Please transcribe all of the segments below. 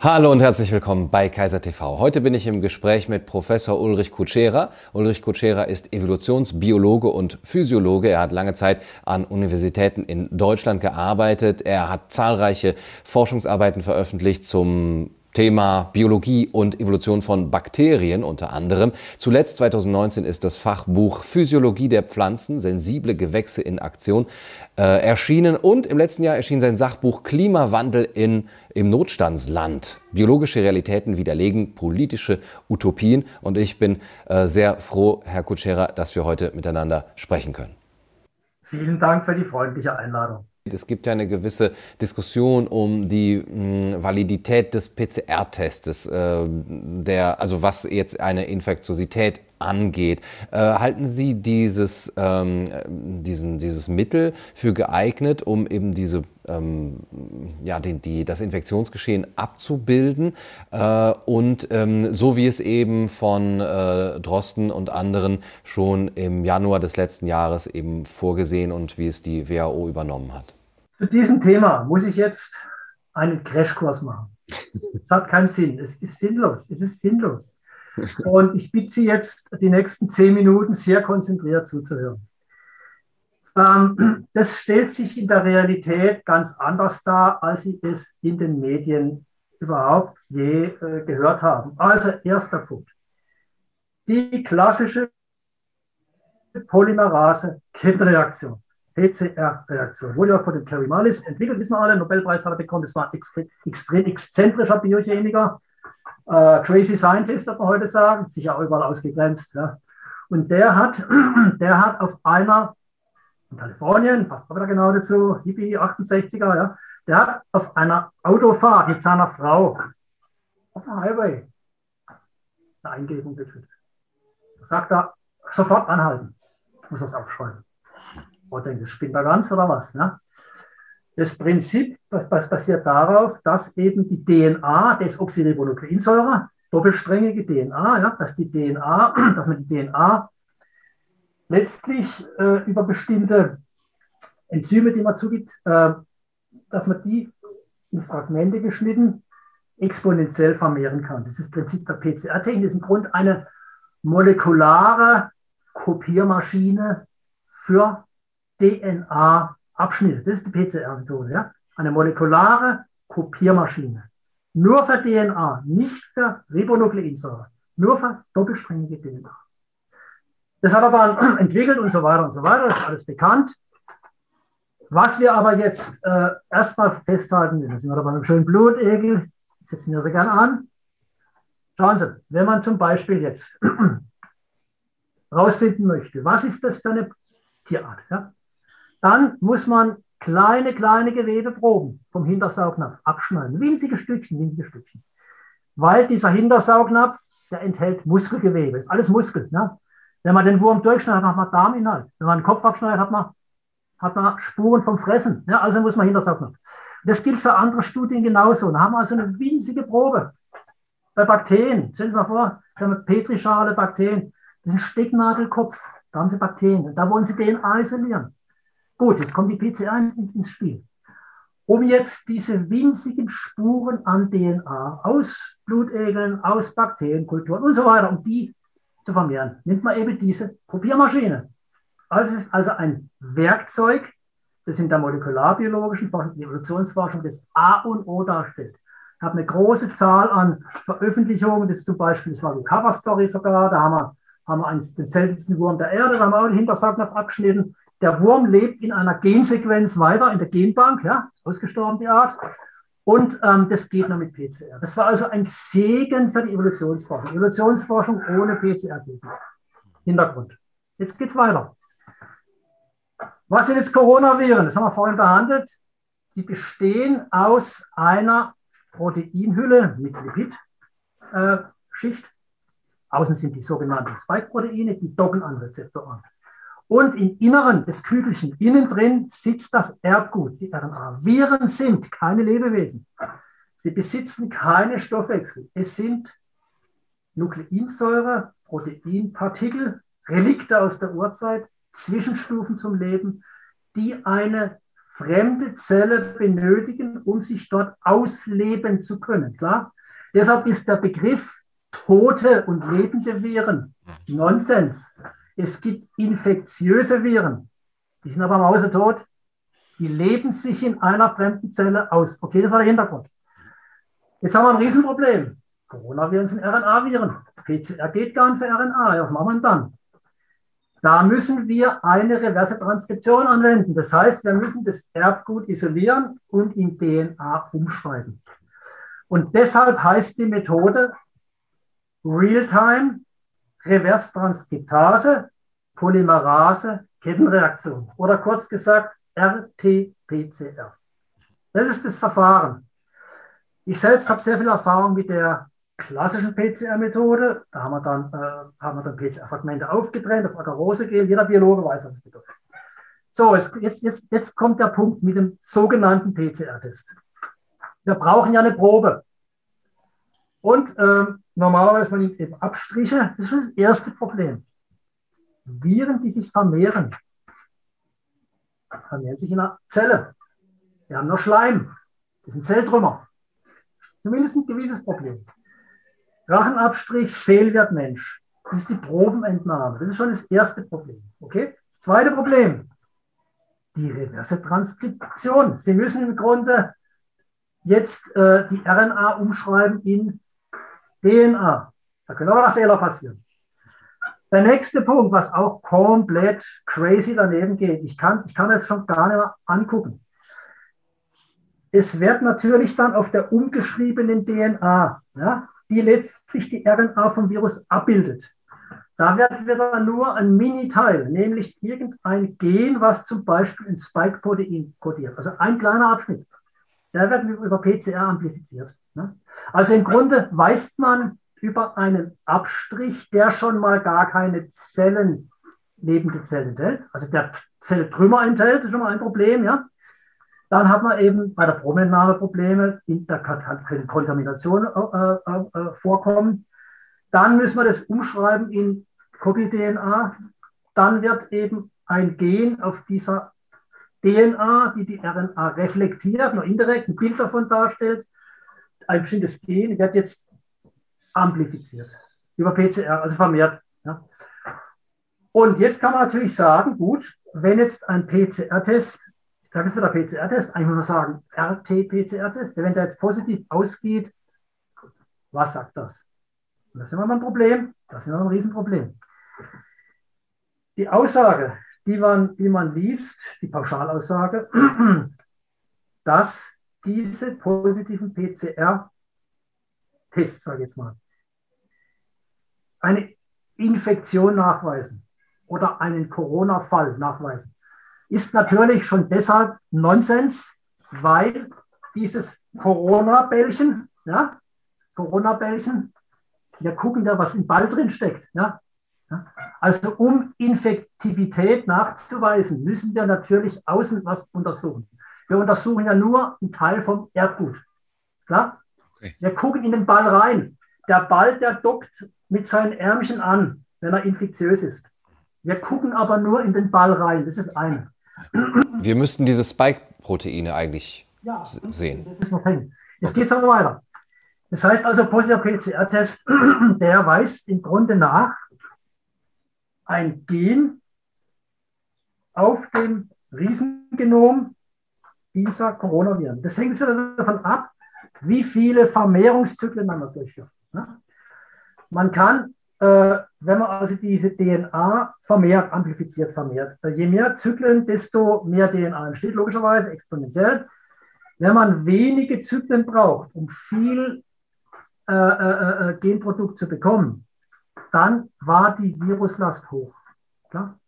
Hallo und herzlich willkommen bei Kaiser TV. Heute bin ich im Gespräch mit Professor Ulrich Kutschera. Ulrich Kutschera ist Evolutionsbiologe und Physiologe. Er hat lange Zeit an Universitäten in Deutschland gearbeitet. Er hat zahlreiche Forschungsarbeiten veröffentlicht zum Thema Biologie und Evolution von Bakterien unter anderem. Zuletzt 2019 ist das Fachbuch Physiologie der Pflanzen, sensible Gewächse in Aktion äh, erschienen und im letzten Jahr erschien sein Sachbuch Klimawandel in, im Notstandsland. Biologische Realitäten widerlegen politische Utopien und ich bin äh, sehr froh, Herr Kutschera, dass wir heute miteinander sprechen können. Vielen Dank für die freundliche Einladung. Es gibt ja eine gewisse Diskussion um die mh, hm, Validität des PCR-Testes, äh, der, also was jetzt eine Infektiosität angeht. Äh, halten Sie dieses, ähm, diesen, dieses Mittel für geeignet, um eben diese, ähm, ja, die, die, das Infektionsgeschehen abzubilden? Äh, und ähm, so wie es eben von äh, Drosten und anderen schon im Januar des letzten Jahres eben vorgesehen und wie es die WHO übernommen hat? Zu diesem Thema muss ich jetzt einen Crashkurs machen. Es hat keinen Sinn. Es ist sinnlos. Es ist sinnlos. Und ich bitte Sie jetzt, die nächsten zehn Minuten sehr konzentriert zuzuhören. Ähm, das stellt sich in der Realität ganz anders dar, als Sie es in den Medien überhaupt je äh, gehört haben. Also erster Punkt. Die klassische Polymerase-Kettenreaktion. PCR-Reaktion. Wurde ja von dem Kerry Mullis entwickelt, wissen wir alle, Nobelpreis hat er bekommen. Das war ein extrem exzentrischer Biochemiker. Äh, crazy Scientist, wird man heute sagen, sicher auch überall ausgegrenzt. Ja. Und der hat, der hat auf einer, in Kalifornien, passt wieder genau dazu, Hippie 68er, ja, der hat auf einer Autofahrt mit seiner Frau auf dem Highway eine Eingebung gekriegt. Da sagt er, sofort anhalten, muss das aufschreiben. Das spinnt da ganz oder was? Ne? Das Prinzip basiert darauf, dass eben die DNA des Oxyribonukleinsäure, doppelsträngige DNA, ja, dass die DNA, dass man die DNA letztlich äh, über bestimmte Enzyme, die man zugibt, äh, dass man die in Fragmente geschnitten exponentiell vermehren kann. Das ist das Prinzip der PCR-Technik. Das ist im Grunde eine molekulare Kopiermaschine für DNA-Abschnitte. Das ist die PCR-Methode. Ja? Eine molekulare Kopiermaschine. Nur für DNA, nicht für Ribonukleinsäure. Nur für doppelsträngige DNA. Das hat er dann entwickelt und so weiter und so weiter. Das ist alles bekannt. Was wir aber jetzt äh, erstmal festhalten, da sind wir bei einem schönen Blutegel, setzen wir sie gerne an. Schauen Sie, wenn man zum Beispiel jetzt rausfinden möchte, was ist das für eine Tierart? Ja? Dann muss man kleine, kleine Gewebeproben vom Hintersaugnapf abschneiden. Winzige Stückchen, winzige Stückchen. Weil dieser Hintersaugnapf, der enthält Muskelgewebe. Ist alles Muskel. Ne? Wenn man den Wurm durchschneidet, hat man Darminhalt. Wenn man den Kopf abschneidet, hat man, hat man Spuren vom Fressen. Ne? Also muss man Hintersaugnapf. Das gilt für andere Studien genauso. Da haben wir also eine winzige Probe. Bei Bakterien, stellen Sie mal vor, sagen wir Petrischale, Bakterien, das ist ein Stecknagelkopf, da haben Sie Bakterien. Da wollen Sie DNA isolieren. Gut, jetzt kommt die PCR ins Spiel. Um jetzt diese winzigen Spuren an DNA aus Blutegeln, aus Bakterienkulturen und so weiter, um die zu vermehren, nimmt man eben diese Kopiermaschine. Also es ist also ein Werkzeug, das in der molekularbiologischen Forschung, der Evolutionsforschung das A und O darstellt. Ich habe eine große Zahl an Veröffentlichungen, das zum Beispiel, das war die Cover Story sogar, da haben wir, haben wir einen, den seltensten Wurm der Erde, da haben wir auch den Hintersaugnapf abgeschnitten. Der Wurm lebt in einer Gensequenz weiter, in der Genbank, ja, ausgestorben die Art. Und ähm, das geht nur mit PCR. Das war also ein Segen für die Evolutionsforschung. Evolutionsforschung ohne PCR geht nicht. Hintergrund. Jetzt geht's weiter. Was sind jetzt Coronaviren? Das haben wir vorhin behandelt. Sie bestehen aus einer Proteinhülle mit Lipidschicht. Äh, Außen sind die sogenannten Spike-Proteine, die docken an Rezeptoren. Und im Inneren des Kügelchen, innen drin, sitzt das Erbgut, die RNA. Viren sind keine Lebewesen. Sie besitzen keine Stoffwechsel. Es sind Nukleinsäure, Proteinpartikel, Relikte aus der Urzeit, Zwischenstufen zum Leben, die eine fremde Zelle benötigen, um sich dort ausleben zu können. Klar? Deshalb ist der Begriff tote und lebende Viren Nonsens. Es gibt infektiöse Viren, die sind aber mausetot, die leben sich in einer fremden Zelle aus. Okay, das war der Hintergrund. Jetzt haben wir ein Riesenproblem. Coronaviren sind RNA-Viren. PCR geht gar nicht für RNA. Ja, was machen wir dann? Da müssen wir eine reverse Transkription anwenden. Das heißt, wir müssen das Erbgut isolieren und in DNA umschreiben. Und deshalb heißt die Methode Real-Time Reverse Transkriptase Polymerase Kettenreaktion oder kurz gesagt RT-PCR. Das ist das Verfahren. Ich selbst habe sehr viel Erfahrung mit der klassischen PCR-Methode. Da haben wir dann, äh, dann PCR-Fragmente aufgetrennt auf Agarose-Gel. Jeder Biologe weiß, was es bedeutet. So, jetzt, jetzt, jetzt, kommt der Punkt mit dem sogenannten PCR-Test. Wir brauchen ja eine Probe. Und äh, normalerweise man nimmt eben Abstriche. Das ist schon das erste Problem. Viren, die sich vermehren, vermehren sich in einer Zelle. Wir haben noch Schleim. Das sind Zelltrümmer. Zumindest ein gewisses Problem. Rachenabstrich, Fehlwert Mensch. Das ist die Probenentnahme. Das ist schon das erste Problem. Okay? Das zweite Problem, die reverse Transkription. Sie müssen im Grunde jetzt äh, die RNA umschreiben in DNA. Da können aber Fehler passieren. Der nächste Punkt, was auch komplett crazy daneben geht, ich kann, ich kann es schon gar nicht mehr angucken. Es wird natürlich dann auf der umgeschriebenen DNA, ja, die letztlich die RNA vom Virus abbildet. Da wird wieder nur ein Mini-Teil, nämlich irgendein Gen, was zum Beispiel ein Spike-Protein kodiert. Also ein kleiner Abschnitt. Der wird über PCR amplifiziert. Ne? Also im Grunde weist man über einen Abstrich, der schon mal gar keine Zellen, lebende Zellen enthält, also der Zelltrümmer enthält, ist schon mal ein Problem, ja. Dann hat man eben bei der Probenentnahme Probleme, da kann Kontamination äh, äh, äh, vorkommen. Dann müssen wir das umschreiben in Copy-DNA. Dann wird eben ein Gen auf dieser DNA, die die RNA reflektiert, nur indirekt ein Bild davon darstellt, ein bestimmtes Gen wird jetzt amplifiziert über PCR, also vermehrt. Ja. Und jetzt kann man natürlich sagen, gut, wenn jetzt ein PCR-Test ich sage es wieder PCR-Test, eigentlich muss man sagen RT-PCR-Test, wenn der jetzt positiv ausgeht, was sagt das? Und das ist immer ein Problem, das ist immer ein Riesenproblem. Die Aussage, die man, die man liest, die Pauschalaussage, dass diese positiven PCR-Tests, sage ich jetzt mal, eine Infektion nachweisen oder einen Corona-Fall nachweisen ist natürlich schon deshalb Nonsens, weil dieses Corona-Bällchen, ja, Corona-Bällchen, wir gucken da, was im Ball drin steckt. Ja. Also um Infektivität nachzuweisen, müssen wir natürlich außen was untersuchen. Wir untersuchen ja nur einen Teil vom Erbgut. Klar? Okay. Wir gucken in den Ball rein. Der Ball, der dockt mit seinen Ärmchen an, wenn er infektiös ist. Wir gucken aber nur in den Ball rein. Das ist eine. Wir müssten diese Spike-Proteine eigentlich ja, sehen. Das ist noch drin. Jetzt geht es aber weiter. Das heißt also, positiver PCR-Test, der weist im Grunde nach ein Gen auf dem Riesengenom dieser Coronaviren. Das hängt wieder davon ab, wie viele Vermehrungszyklen man durchführt. Man kann äh, wenn man also diese DNA vermehrt, amplifiziert vermehrt. Je mehr Zyklen, desto mehr DNA entsteht, logischerweise exponentiell. Wenn man wenige Zyklen braucht, um viel äh, äh, äh, Genprodukt zu bekommen, dann war die Viruslast hoch. Klar?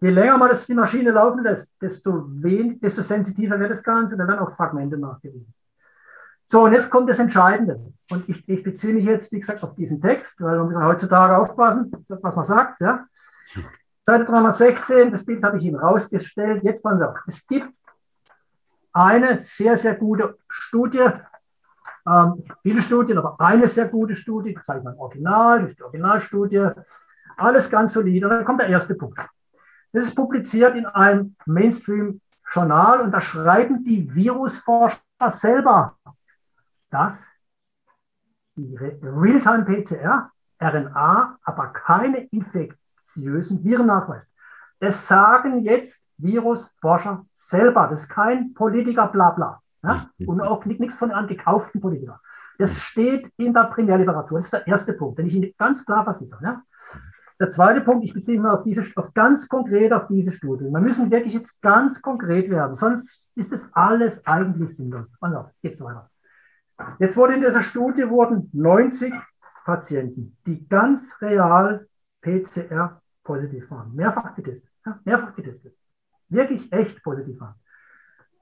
Je länger man das die Maschine laufen lässt, desto, wen, desto sensitiver wird das Ganze, dann werden auch Fragmente nachgewiesen. So, und jetzt kommt das Entscheidende. Und ich, ich beziehe mich jetzt, wie gesagt, auf diesen Text, weil man muss heutzutage aufpassen, was man sagt. Ja. Seite 316, das Bild habe ich Ihnen rausgestellt. Jetzt passen Sie auf. Es gibt eine sehr, sehr gute Studie, ähm, viele Studien, aber eine sehr gute Studie, das zeige mal Original, das ist die Originalstudie, alles ganz solide. Und dann kommt der erste Punkt. Das ist publiziert in einem Mainstream Journal und da schreiben die Virusforscher selber, dass die Realtime-PCR RNA aber keine infektiösen Viren nachweist. Das sagen jetzt Virusforscher selber. Das ist kein Politiker, bla bla. Ja? Und auch nichts von einem gekauften Politiker. Das steht in der Primärliteratur. Das ist der erste Punkt, den ich Ihnen ganz klar versichere. Ja? Der zweite Punkt, ich beziehe mich auf, diese, auf ganz konkret auf diese Studie. Wir müssen wirklich jetzt ganz konkret werden, sonst ist das alles eigentlich sinnlos. Also, geht's weiter. Jetzt wurde in dieser Studie wurden 90 Patienten, die ganz real PCR positiv waren, mehrfach getestet, ja, mehrfach getestet, wirklich echt positiv waren.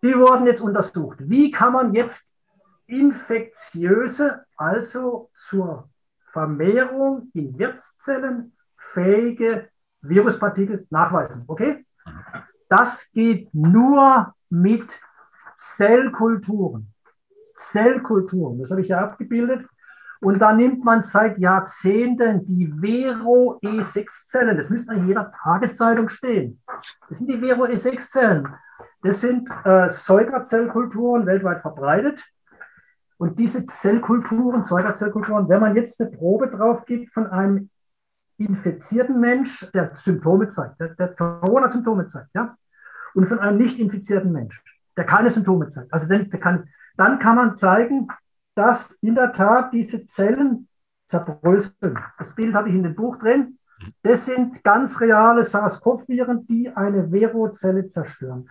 Die wurden jetzt untersucht. Wie kann man jetzt infektiöse, also zur Vermehrung in Wirtszellen fähige Viruspartikel nachweisen? Okay? Das geht nur mit Zellkulturen. Zellkulturen, das habe ich ja abgebildet. Und da nimmt man seit Jahrzehnten die Vero E6-Zellen. Das müsste in jeder Tageszeitung stehen. Das sind die Vero E6-Zellen. Das sind äh, Säugerzellkulturen weltweit verbreitet. Und diese Zellkulturen, Säugerzellkulturen, wenn man jetzt eine Probe drauf gibt von einem infizierten Mensch, der Symptome zeigt, der, der Corona-Symptome zeigt, ja, und von einem nicht infizierten Mensch, der keine Symptome zeigt, also der, der kann, dann kann man zeigen, dass in der Tat diese Zellen zerbröseln. Das Bild habe ich in dem Buch drin. Das sind ganz reale SARS-CoV-Viren, die eine Vero-Zelle zerstören.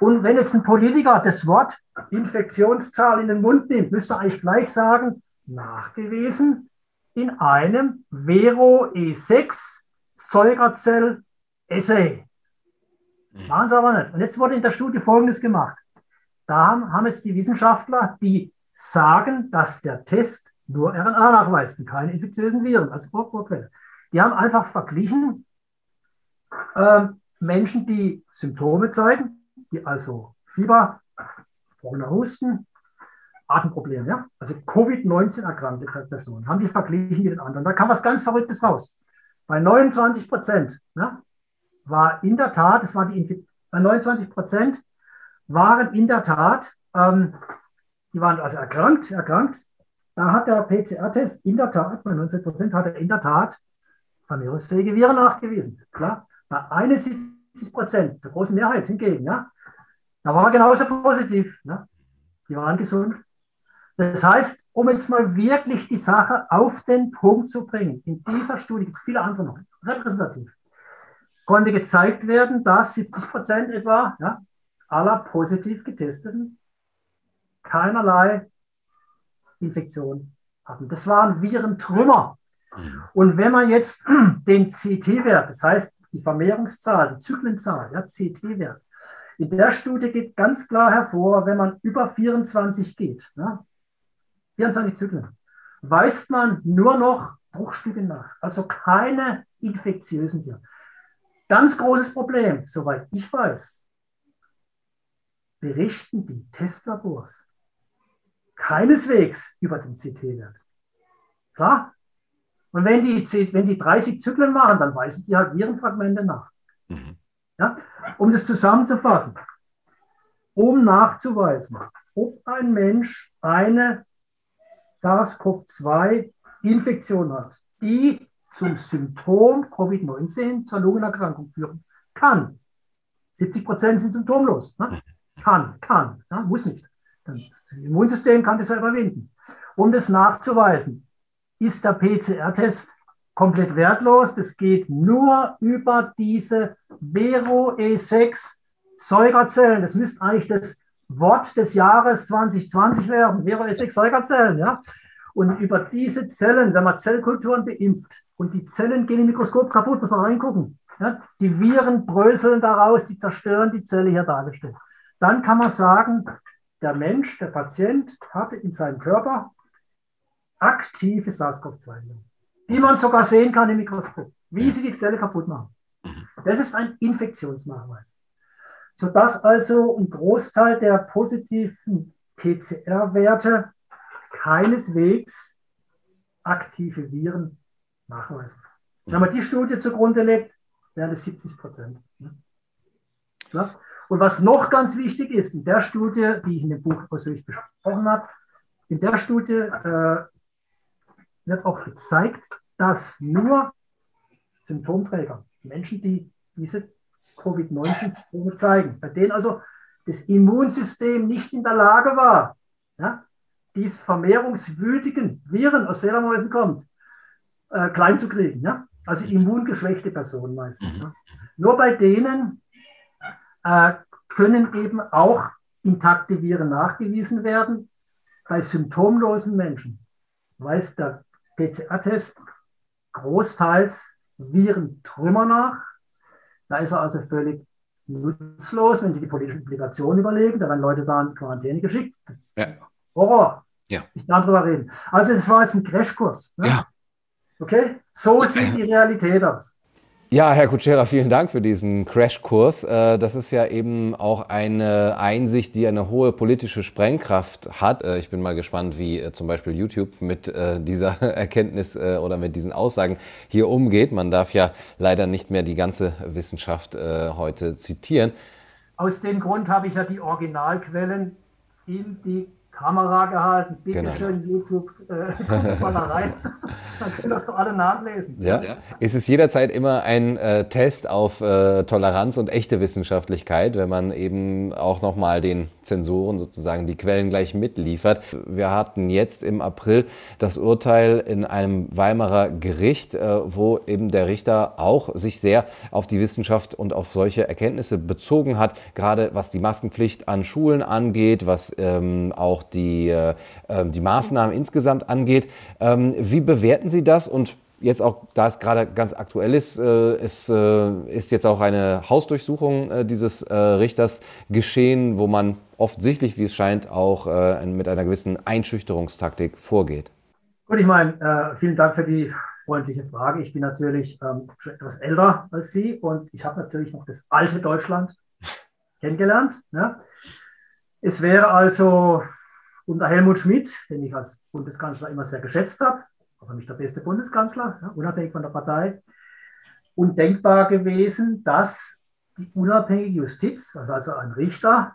Und wenn jetzt ein Politiker das Wort Infektionszahl in den Mund nimmt, müsste er eigentlich gleich sagen, nachgewiesen in einem Vero E6 Säugerzell Assay. Machen sie aber nicht. Und jetzt wurde in der Studie Folgendes gemacht. Da haben, haben jetzt die Wissenschaftler, die sagen, dass der Test nur RNA nachweist und keine infektiösen Viren als Vorquelle. Die haben einfach verglichen äh, Menschen, die Symptome zeigen, die also Fieber, trockener Husten, Atemprobleme, ja? also Covid-19 erkrankte Personen, haben die verglichen mit den anderen. Da kam was ganz Verrücktes raus. Bei 29 Prozent ja, war in der Tat, es war die bei 29 Prozent waren in der Tat ähm, die waren also erkrankt, erkrankt. Da hat der PCR-Test in der Tat, bei 19 Prozent hat er in der Tat vermehrungsfähige Viren nachgewiesen. Klar, bei 71 Prozent, der großen Mehrheit hingegen, ja, da war genauso positiv. Ja. Die waren gesund. Das heißt, um jetzt mal wirklich die Sache auf den Punkt zu bringen, in dieser Studie gibt es viele andere noch, repräsentativ, konnte gezeigt werden, dass 70 Prozent etwa ja, aller positiv getesteten keinerlei Infektion hatten. Das waren Virentrümmer. Und wenn man jetzt den CT-Wert, das heißt die Vermehrungszahl, die Zyklenzahl, ja, CT-Wert, in der Studie geht ganz klar hervor, wenn man über 24 geht, ja, 24 Zyklen, weist man nur noch Bruchstücke nach, also keine infektiösen Viren. Ganz großes Problem, soweit ich weiß, berichten die Testlabors keineswegs über den CT-Wert. Klar? Und wenn die, wenn die 30 Zyklen machen, dann weisen die halt Virenfragmente nach. Mhm. Ja? Um das zusammenzufassen, um nachzuweisen, ob ein Mensch eine SARS-CoV-2-Infektion hat, die zum Symptom Covid-19 zur Lungenerkrankung führen kann. 70 Prozent sind symptomlos. Ne? Kann, kann, ja? muss nicht. Das Immunsystem kann das ja überwinden. Um das nachzuweisen, ist der PCR-Test komplett wertlos. Das geht nur über diese Vero E6 Säugerzellen. Das müsste eigentlich das Wort des Jahres 2020 werden. Vero E6 Säugerzellen, ja. Und über diese Zellen, wenn man Zellkulturen beimpft und die Zellen gehen im Mikroskop kaputt, muss man reingucken. Ja? Die Viren bröseln daraus, die zerstören die Zelle hier dargestellt. Dann kann man sagen, der Mensch, der Patient, hatte in seinem Körper aktive SARS-CoV-2-Viren, die man sogar sehen kann im Mikroskop, wie sie die Zelle kaputt machen. Das ist ein Infektionsnachweis. Sodass also ein Großteil der positiven PCR-Werte keineswegs aktive Viren nachweisen. Wenn man die Studie zugrunde legt, wären es 70 Prozent. Ja? Und was noch ganz wichtig ist, in der Studie, die ich in dem Buch persönlich besprochen habe, in der Studie äh, wird auch gezeigt, dass nur Symptomträger, Menschen, die diese Covid-19-Symptome zeigen, bei denen also das Immunsystem nicht in der Lage war, ja, diese vermehrungswütigen Viren aus Fledermäusen kommt, äh, klein zu kriegen. Ja? Also immungeschwächte Personen meistens. Ja? Nur bei denen äh, können eben auch intakte Viren nachgewiesen werden. Bei symptomlosen Menschen weist der PCR-Test großteils Virentrümmer nach. Da ist er also völlig nutzlos, wenn Sie die politischen Implikationen überlegen. Da werden Leute da in Quarantäne geschickt. Das ist ja. Horror. Ja. Ich kann darüber reden. Also, das war jetzt ein Crashkurs. Ne? Ja. Okay? So sieht die Realität aus. Ja, Herr Kutschera, vielen Dank für diesen Crashkurs. Äh, das ist ja eben auch eine Einsicht, die eine hohe politische Sprengkraft hat. Äh, ich bin mal gespannt, wie äh, zum Beispiel YouTube mit dieser Erkenntnis oder mit diesen Aussagen hier umgeht. Man darf ja leider nicht mehr die ganze Wissenschaft heute zitieren. Aus dem Grund habe ich ja die Originalquellen in die Kamera gehalten, bitte genau. schön YouTube, äh, mal da rein, dann können das doch alle nachlesen. Ja. ja. Es ist jederzeit immer ein äh, Test auf äh, Toleranz und echte Wissenschaftlichkeit, wenn man eben auch nochmal den Zensoren sozusagen die Quellen gleich mitliefert. Wir hatten jetzt im April das Urteil in einem Weimarer Gericht, äh, wo eben der Richter auch sich sehr auf die Wissenschaft und auf solche Erkenntnisse bezogen hat, gerade was die Maskenpflicht an Schulen angeht, was ähm, auch die, äh, ähm, die Maßnahmen insgesamt angeht. Ähm, wie bewerten Sie das und jetzt auch, da es gerade ganz aktuell ist, äh, ist, äh, ist jetzt auch eine Hausdurchsuchung äh, dieses äh, Richters geschehen, wo man offensichtlich, wie es scheint, auch äh, mit einer gewissen Einschüchterungstaktik vorgeht. Gut, ich meine, vielen Dank für die freundliche Frage. Ich bin natürlich ähm, schon etwas älter als Sie und ich habe natürlich noch das alte Deutschland kennengelernt. Ne? Es wäre also unter Helmut Schmidt, den ich als Bundeskanzler immer sehr geschätzt habe, aber nicht der beste Bundeskanzler, unabhängig von der Partei, undenkbar gewesen, dass die unabhängige Justiz, also, also ein Richter,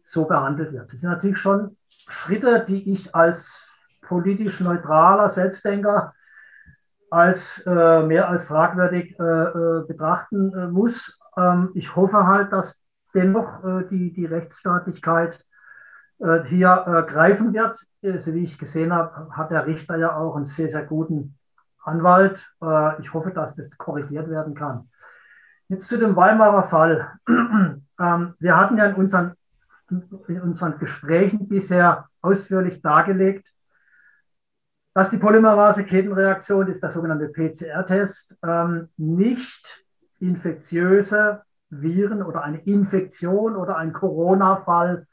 so behandelt wird. Das sind natürlich schon Schritte, die ich als politisch neutraler Selbstdenker als äh, mehr als fragwürdig äh, äh, betrachten äh, muss. Ähm, ich hoffe halt, dass dennoch äh, die, die Rechtsstaatlichkeit hier äh, greifen wird. Äh, so wie ich gesehen habe, hat der Richter ja auch einen sehr, sehr guten Anwalt. ich hoffe, dass das korrigiert werden kann. Jetzt zu dem Weimarer Fall. Ähm, wir hatten ja in unseren, in unseren Gesprächen bisher ausführlich dargelegt, dass die Polymerase-Kettenreaktion ist der sogenannte PCR-Test ähm, nicht infektiöse Viren oder eine Infektion oder ein Corona-Fall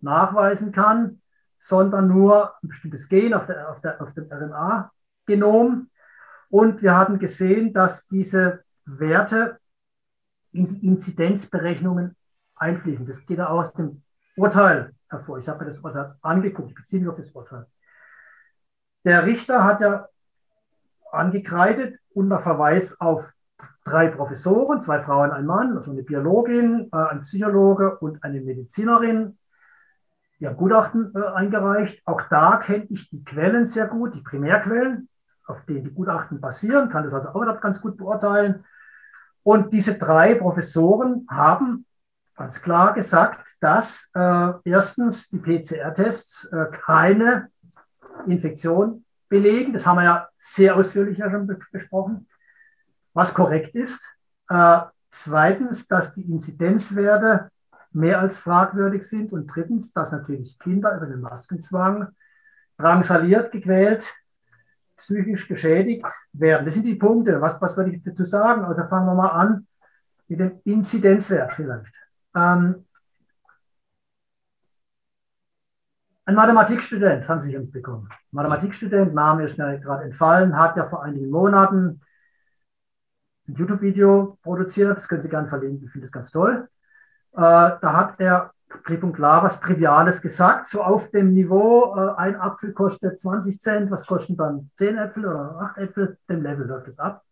nachweisen kann, sondern nur ein bestimmtes Gen auf, der, auf, der, auf dem RNA-Genom. Und wir haben gesehen, dass diese Werte in die Inzidenzberechnungen einfließen. Das geht auch aus dem Urteil hervor. Ich habe mir das Urteil angeguckt, ich beziehe mich auf das Urteil. Der Richter hat ja angekreidet unter Verweis auf drei Professoren, zwei Frauen, ein Mann, also eine Biologin, äh, ein Psychologe und eine Medizinerin, ja, Gutachten äh, eingereicht. Auch da kenne ich die Quellen sehr gut, die Primärquellen, auf denen die Gutachten basieren, kann das also auch ganz gut beurteilen. Und diese drei Professoren haben ganz klar gesagt, dass äh, erstens die PCR-Tests äh, keine Infektion belegen. Das haben wir ja sehr ausführlich ja schon besprochen, was korrekt ist. Äh, zweitens, dass die Inzidenzwerte mehr als fragwürdig sind. Und drittens, dass natürlich Kinder über den Maskenzwang drangsaliert, gequält, psychisch geschädigt werden. Das sind die Punkte. Was, was würde ich dazu sagen? Also fangen wir mal an mit dem Inzidenzwert vielleicht. Ähm, ein Mathematikstudent haben Sie mitbekommen. Mathematikstudent, Name ist mir gerade entfallen, hat ja vor einigen Monaten ein YouTube-Video produziert. Das können Sie gerne verlinken. Ich finde das ganz toll. Äh, da hat er klipp und klar was Triviales gesagt, so auf dem Niveau, äh, ein Apfel kostet 20 Cent, was kosten dann 10 Äpfel oder 8 Äpfel, dem Level läuft es ab.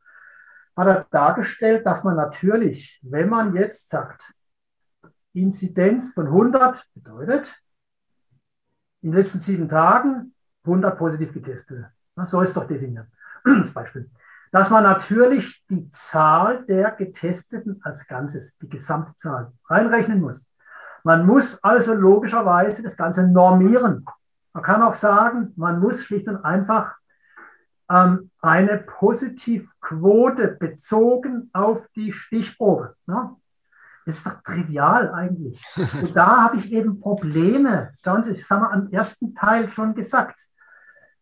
Hat er dargestellt, dass man natürlich, wenn man jetzt sagt, Inzidenz von 100 bedeutet, in den letzten sieben Tagen 100 positiv getestet. So ist doch definiert. Das Beispiel. Dass man natürlich die Zahl der Getesteten als Ganzes, die Gesamtzahl, reinrechnen muss. Man muss also logischerweise das Ganze normieren. Man kann auch sagen, man muss schlicht und einfach ähm, eine Positivquote bezogen auf die Stichprobe. Ne? Das ist doch trivial eigentlich. Und da habe ich eben Probleme. Schauen Sie, das haben wir am ersten Teil schon gesagt.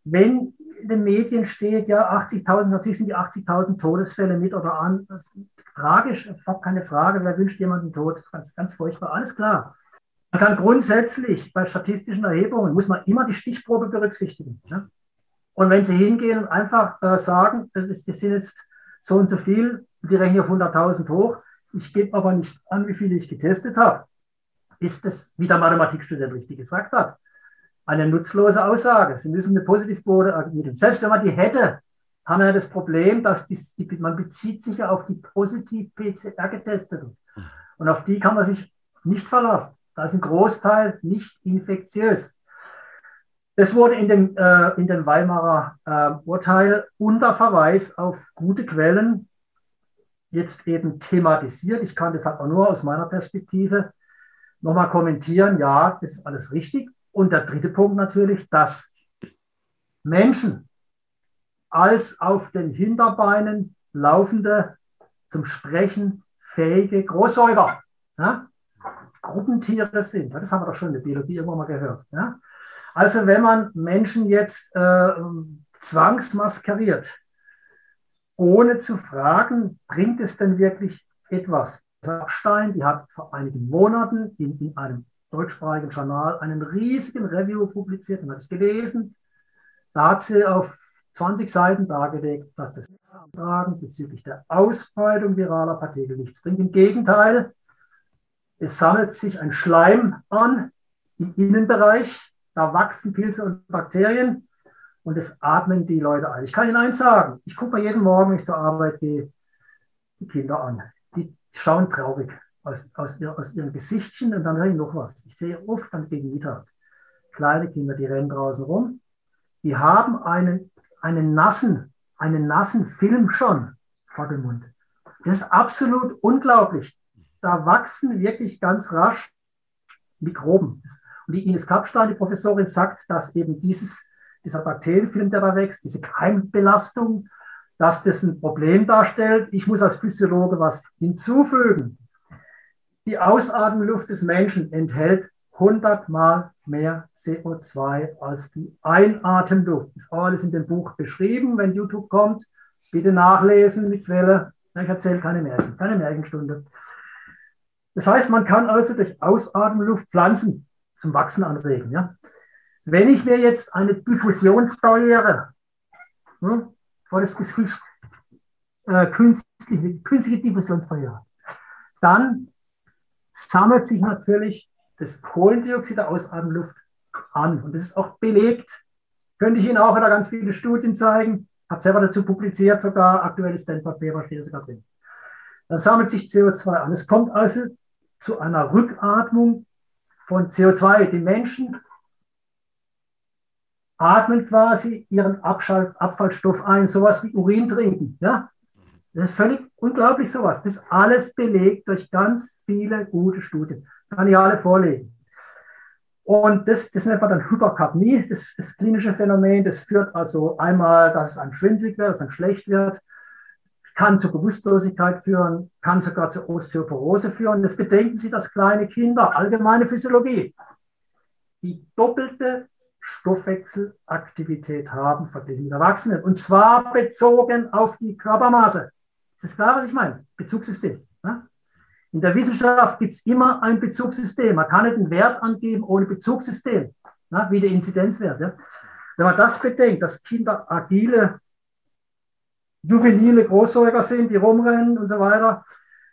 Wenn in den Medien steht, ja, 80.000, natürlich sind die 80.000 Todesfälle mit oder an. Das ist tragisch, habe keine Frage, wer wünscht jemanden tot? Ganz, ganz furchtbar, alles klar. Man kann grundsätzlich bei statistischen Erhebungen, muss man immer die Stichprobe berücksichtigen. Ne? Und wenn Sie hingehen und einfach äh, sagen, das, ist, das sind jetzt so und so viel, die rechnen auf 100.000 hoch, ich gebe aber nicht an, wie viele ich getestet habe, ist das, wie der Mathematikstudent richtig gesagt hat, eine nutzlose Aussage. Sie müssen eine Positivquote ermitteln. Selbst wenn man die hätte, haben wir ja das Problem, dass die, die, man bezieht sich ja auf die positiv PCR-Getesteten. Und auf die kann man sich nicht verlassen. Da ist ein Großteil nicht infektiös. Das wurde in dem, äh, in dem Weimarer äh, Urteil unter Verweis auf gute Quellen jetzt eben thematisiert. Ich kann das halt auch nur aus meiner Perspektive nochmal kommentieren. Ja, das ist alles richtig. Und der dritte Punkt natürlich, dass Menschen als auf den Hinterbeinen laufende, zum Sprechen fähige Großsäuger, ja, Gruppentiere sind. Das haben wir doch schon in der Biologie irgendwann mal gehört. Ja. Also wenn man Menschen jetzt äh, zwangsmaskeriert, ohne zu fragen, bringt es denn wirklich etwas? Sachstein, die hat vor einigen Monaten in, in einem deutschsprachigen Journal einen riesigen Review publiziert, und habe ich gelesen. Da hat sie auf 20 Seiten dargelegt, dass das Tragen bezüglich der Ausbreitung viraler Partikel nichts bringt. Im Gegenteil, es sammelt sich ein Schleim an im Innenbereich, da wachsen Pilze und Bakterien und es atmen die Leute ein. Ich kann Ihnen eins sagen, ich gucke mir jeden Morgen, wenn ich zur Arbeit gehe, die Kinder an. Die schauen traurig aus, aus, ihr, aus ihren Gesichtchen und dann höre ich noch was. Ich sehe oft dann gegen Mittag kleine Kinder, die rennen draußen rum, die haben einen, einen nassen, einen nassen Film schon vor dem Mund. Das ist absolut unglaublich. Da wachsen wirklich ganz rasch Mikroben. Und die Ines Kapstein, die Professorin, sagt, dass eben dieses dieser Bakterienfilm, der da wächst, diese Keimbelastung, dass das ein Problem darstellt. Ich muss als Physiologe was hinzufügen. Die Ausatmenluft des Menschen enthält 100 Mal mehr CO2 als die Einatemluft. Das ist alles in dem Buch beschrieben. Wenn YouTube kommt, bitte nachlesen, die Quelle. Ich erzähle keine Märchen, keine Märchenstunde. Das heißt, man kann also durch Ausatmenluft Pflanzen zum Wachsen anregen. Ja? Wenn ich mir jetzt eine Diffusionsbarriere hm, vor das Gesicht, äh, künstliche, künstliche Diffusionsbarriere, dann sammelt sich natürlich das Kohlendioxid der Ausatmenluft an. Und das ist auch belegt. Könnte ich Ihnen auch wieder ganz viele Studien zeigen. Habe selber dazu publiziert, sogar aktuelles Stanford-Paper steht sogar drin. Dann sammelt sich CO2 an. Es kommt also zu einer Rückatmung von CO2. Die Menschen atmen quasi ihren Abfallstoff ein, sowas wie Urin trinken. Ja? Das ist völlig unglaublich sowas. Das ist alles belegt durch ganz viele gute Studien. Kann ich alle vorlegen. Und das, das nennt man dann Hyperkapnie, das, das klinische Phänomen. Das führt also einmal, dass es einem schwindlig wird, dass es einem schlecht wird, kann zur Bewusstlosigkeit führen, kann sogar zur Osteoporose führen. Das bedenken Sie, dass kleine Kinder, allgemeine Physiologie, die doppelte Stoffwechselaktivität haben verglichen mit Erwachsenen. Und zwar bezogen auf die Körpermaße. Ist das klar, was ich meine? Bezugssystem. Ne? In der Wissenschaft gibt es immer ein Bezugssystem. Man kann nicht einen Wert angeben ohne Bezugssystem, ne? wie der Inzidenzwert. Ja? Wenn man das bedenkt, dass Kinder agile, juvenile Großsäuger sind, die rumrennen und so weiter,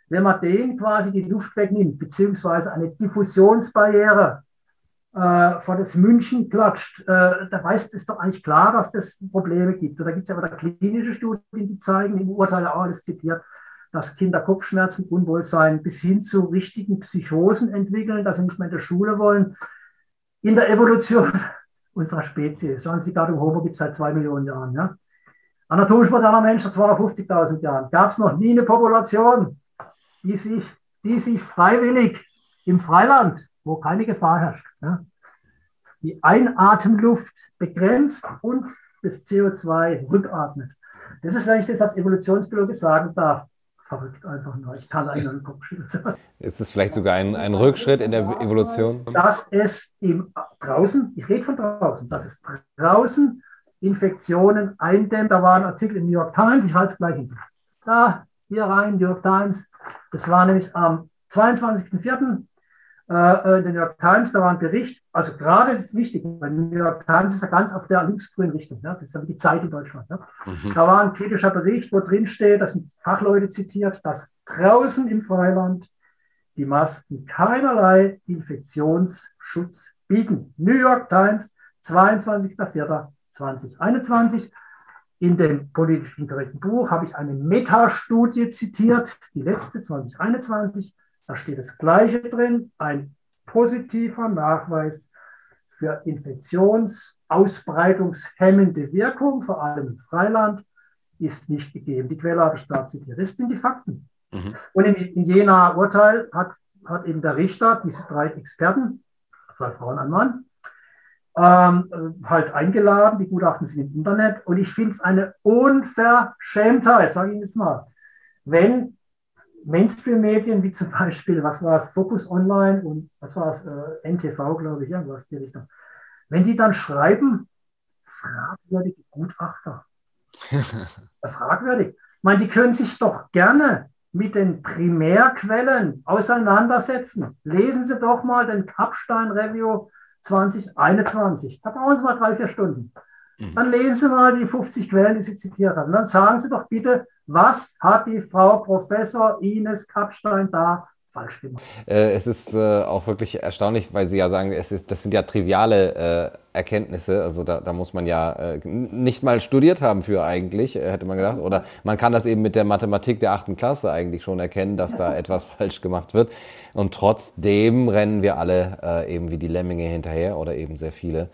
wenn man denen quasi die Luft wegnimmt, beziehungsweise eine Diffusionsbarriere äh, vor das München klatscht, äh, da weiß es doch eigentlich klar, dass das Probleme gibt. Und da gibt es aber da klinische Studien, die zeigen, im Urteil auch alles zitiert, dass Kinder Kopfschmerzen, Unwohlsein bis hin zu richtigen Psychosen entwickeln, dass sie nicht mehr in der Schule wollen. In der Evolution unserer Spezies, schauen Sie, die Gattung Homo gibt es seit zwei Millionen Jahren. Ja? Anatomisch moderner Mensch seit 250.000 Jahren. Gab es noch nie eine Population, die sich, die sich freiwillig im Freiland, wo keine Gefahr herrscht, ja, die Einatemluft begrenzt und das CO2 rückatmet. Das ist, wenn ich das als Evolutionsbiologe sagen darf, verrückt einfach nur. Ich kann einen den Kopf schütteln. Ist es vielleicht sogar ein, ein Rückschritt in der Evolution? Dass es im, draußen, ich rede von draußen, dass es draußen Infektionen eindämmt. Da war ein Artikel im New York Times, ich halte es gleich hinter. Da, hier rein, New York Times. Das war nämlich am 22.04. Äh, äh, in der New York Times, da war ein Bericht, also gerade das ist wichtig, weil die New York Times ist ja ganz auf der linksgrünen Richtung, ja, das ist ja die Zeit in Deutschland. Ja. Mhm. Da war ein kritischer Bericht, wo drin steht, das sind Fachleute zitiert, dass draußen im Freiland die Masken keinerlei Infektionsschutz bieten. New York Times, 22.04.2021. In dem politisch korrekten Buch habe ich eine Metastudie zitiert, die letzte 2021 da steht das Gleiche drin, ein positiver Nachweis für infektionsausbreitungshemmende Wirkung, vor allem im Freiland, ist nicht gegeben. Die Quelle habe ich da zitiert. Das sind die Fakten. Mhm. Und in, in jener Urteil hat, hat eben der Richter diese drei Experten, zwei Frauen, ein Mann, ähm, halt eingeladen. Die Gutachten sind im Internet. Und ich finde es eine Unverschämtheit, sage ich Ihnen jetzt mal, wenn Mainstream-Medien, wie zum Beispiel, was war es, Focus Online und was war es, äh, NTV, glaube ich, irgendwas die Richtung. Wenn die dann schreiben, fragwürdige Gutachter. fragwürdig. Ich meine, die können sich doch gerne mit den Primärquellen auseinandersetzen. Lesen Sie doch mal den Kapstein Review 2021. Da brauchen Sie mal drei, vier Stunden. Mhm. Dann lesen Sie mal die 50 Quellen, die Sie zitiert haben. Dann sagen Sie doch bitte, was hat die Frau Professor Ines Kapstein da falsch gemacht? Äh, es ist äh, auch wirklich erstaunlich, weil Sie ja sagen, es ist, das sind ja triviale äh, Erkenntnisse. Also da, da, muss man ja nicht mal studiert haben für eigentlich, hätte man gedacht. Oder man kann das eben mit der Mathematik der achten Klasse eigentlich schon erkennen, dass da etwas falsch gemacht wird. Und trotzdem rennen wir alle eben wie die Lemminge hinterher oder eben sehr viele.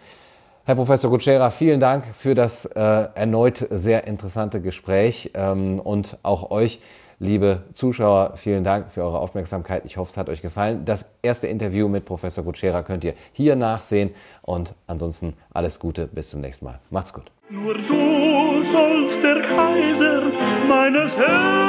Herr Professor Gutschera, vielen Dank für das äh, erneut sehr interessante Gespräch ähm, und auch euch, liebe Zuschauer, vielen Dank für eure Aufmerksamkeit. Ich hoffe, es hat euch gefallen. Das erste Interview mit Professor Gutschera könnt ihr hier nachsehen und ansonsten alles Gute, bis zum nächsten Mal. Macht's gut. Nur du sollst der Kaiser meines Herzens